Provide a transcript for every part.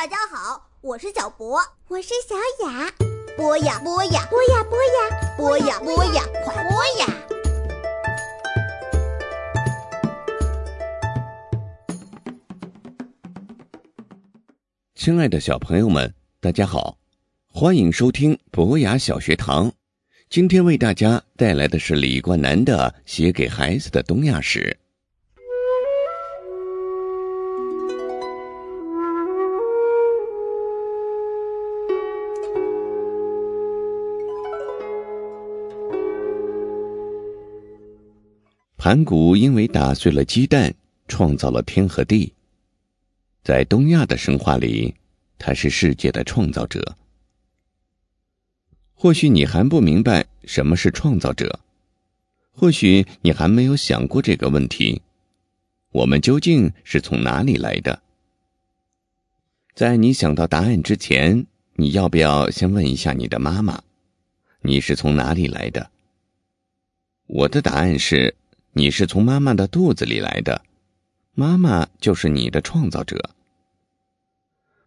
大家好，我是小博，我是小雅。播呀播呀，播呀播呀，播呀播呀，快播呀！亲爱的小朋友们，大家好，欢迎收听博雅小学堂。今天为大家带来的是李冠南的《写给孩子的东亚史》。盘古因为打碎了鸡蛋，创造了天和地。在东亚的神话里，他是世界的创造者。或许你还不明白什么是创造者，或许你还没有想过这个问题：我们究竟是从哪里来的？在你想到答案之前，你要不要先问一下你的妈妈：你是从哪里来的？我的答案是。你是从妈妈的肚子里来的，妈妈就是你的创造者。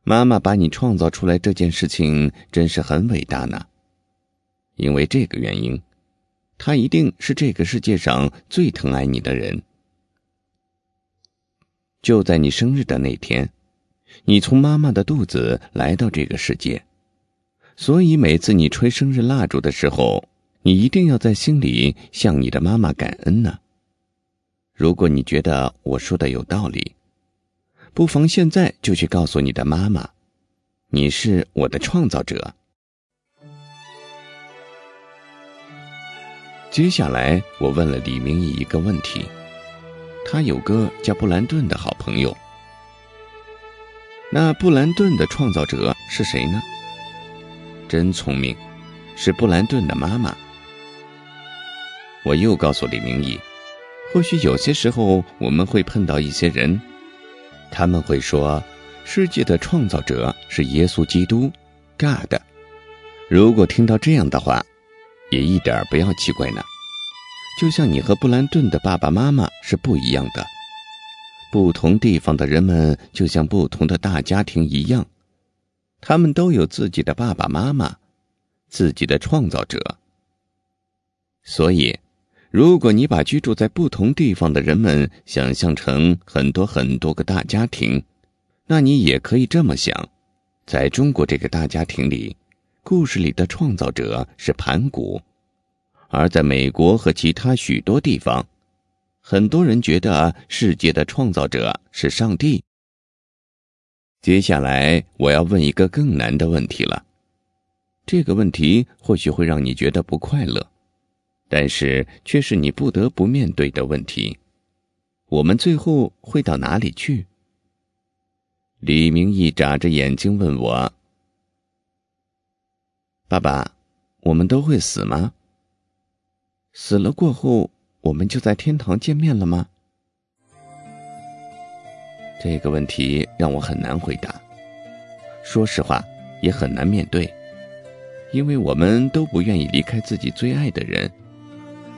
妈妈把你创造出来这件事情真是很伟大呢。因为这个原因，她一定是这个世界上最疼爱你的人。就在你生日的那天，你从妈妈的肚子来到这个世界，所以每次你吹生日蜡烛的时候，你一定要在心里向你的妈妈感恩呢。如果你觉得我说的有道理，不妨现在就去告诉你的妈妈，你是我的创造者。接下来，我问了李明义一个问题：他有个叫布兰顿的好朋友，那布兰顿的创造者是谁呢？真聪明，是布兰顿的妈妈。我又告诉李明义。或许有些时候我们会碰到一些人，他们会说，世界的创造者是耶稣基督，God。如果听到这样的话，也一点不要奇怪呢。就像你和布兰顿的爸爸妈妈是不一样的，不同地方的人们就像不同的大家庭一样，他们都有自己的爸爸妈妈，自己的创造者。所以。如果你把居住在不同地方的人们想象成很多很多个大家庭，那你也可以这么想：在中国这个大家庭里，故事里的创造者是盘古；而在美国和其他许多地方，很多人觉得世界的创造者是上帝。接下来我要问一个更难的问题了，这个问题或许会让你觉得不快乐。但是，却是你不得不面对的问题。我们最后会到哪里去？李明义眨着眼睛问我：“爸爸，我们都会死吗？死了过后，我们就在天堂见面了吗？”这个问题让我很难回答。说实话，也很难面对，因为我们都不愿意离开自己最爱的人。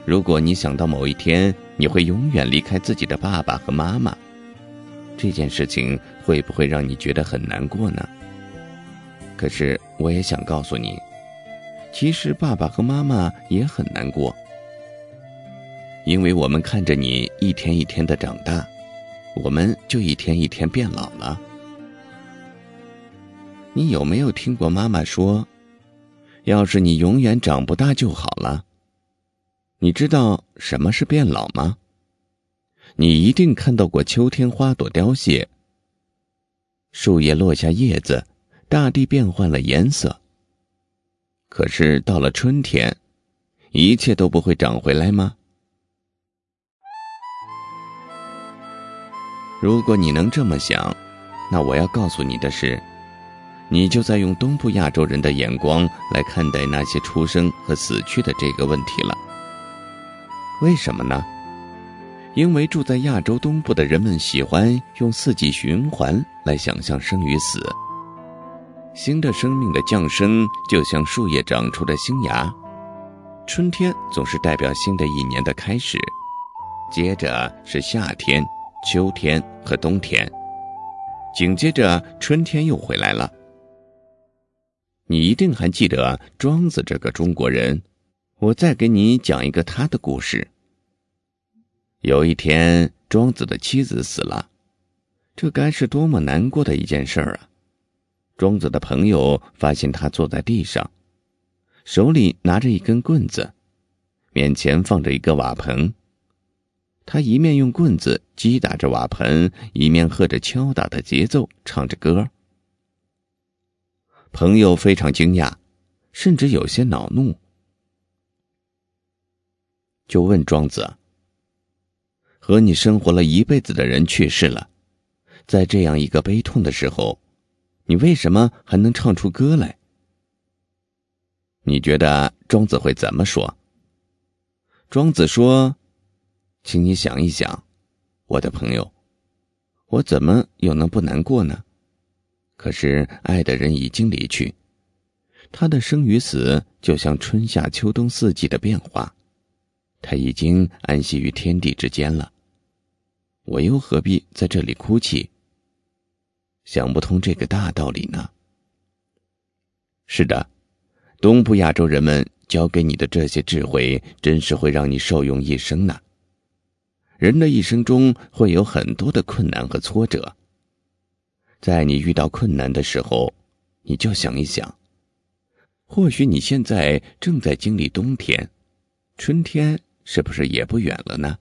如果你想到某一天你会永远离开自己的爸爸和妈妈，这件事情会不会让你觉得很难过呢？可是我也想告诉你，其实爸爸和妈妈也很难过，因为我们看着你一天一天的长大，我们就一天一天变老了。你有没有听过妈妈说，要是你永远长不大就好了？你知道什么是变老吗？你一定看到过秋天花朵凋谢，树叶落下叶子，大地变换了颜色。可是到了春天，一切都不会长回来吗？如果你能这么想，那我要告诉你的是，你就在用东部亚洲人的眼光来看待那些出生和死去的这个问题了。为什么呢？因为住在亚洲东部的人们喜欢用四季循环来想象生与死。新的生命的降生就像树叶长出的新芽，春天总是代表新的一年的开始，接着是夏天、秋天和冬天，紧接着春天又回来了。你一定还记得庄子这个中国人，我再给你讲一个他的故事。有一天，庄子的妻子死了，这该是多么难过的一件事儿啊！庄子的朋友发现他坐在地上，手里拿着一根棍子，面前放着一个瓦盆。他一面用棍子击打着瓦盆，一面和着敲打的节奏唱着歌。朋友非常惊讶，甚至有些恼怒，就问庄子：“和你生活了一辈子的人去世了，在这样一个悲痛的时候，你为什么还能唱出歌来？”你觉得庄子会怎么说？庄子说：“请你想一想，我的朋友，我怎么又能不难过呢？”可是，爱的人已经离去，他的生与死就像春夏秋冬四季的变化，他已经安息于天地之间了。我又何必在这里哭泣？想不通这个大道理呢。是的，东部亚洲人们教给你的这些智慧，真是会让你受用一生呢。人的一生中会有很多的困难和挫折。在你遇到困难的时候，你就想一想，或许你现在正在经历冬天，春天是不是也不远了呢？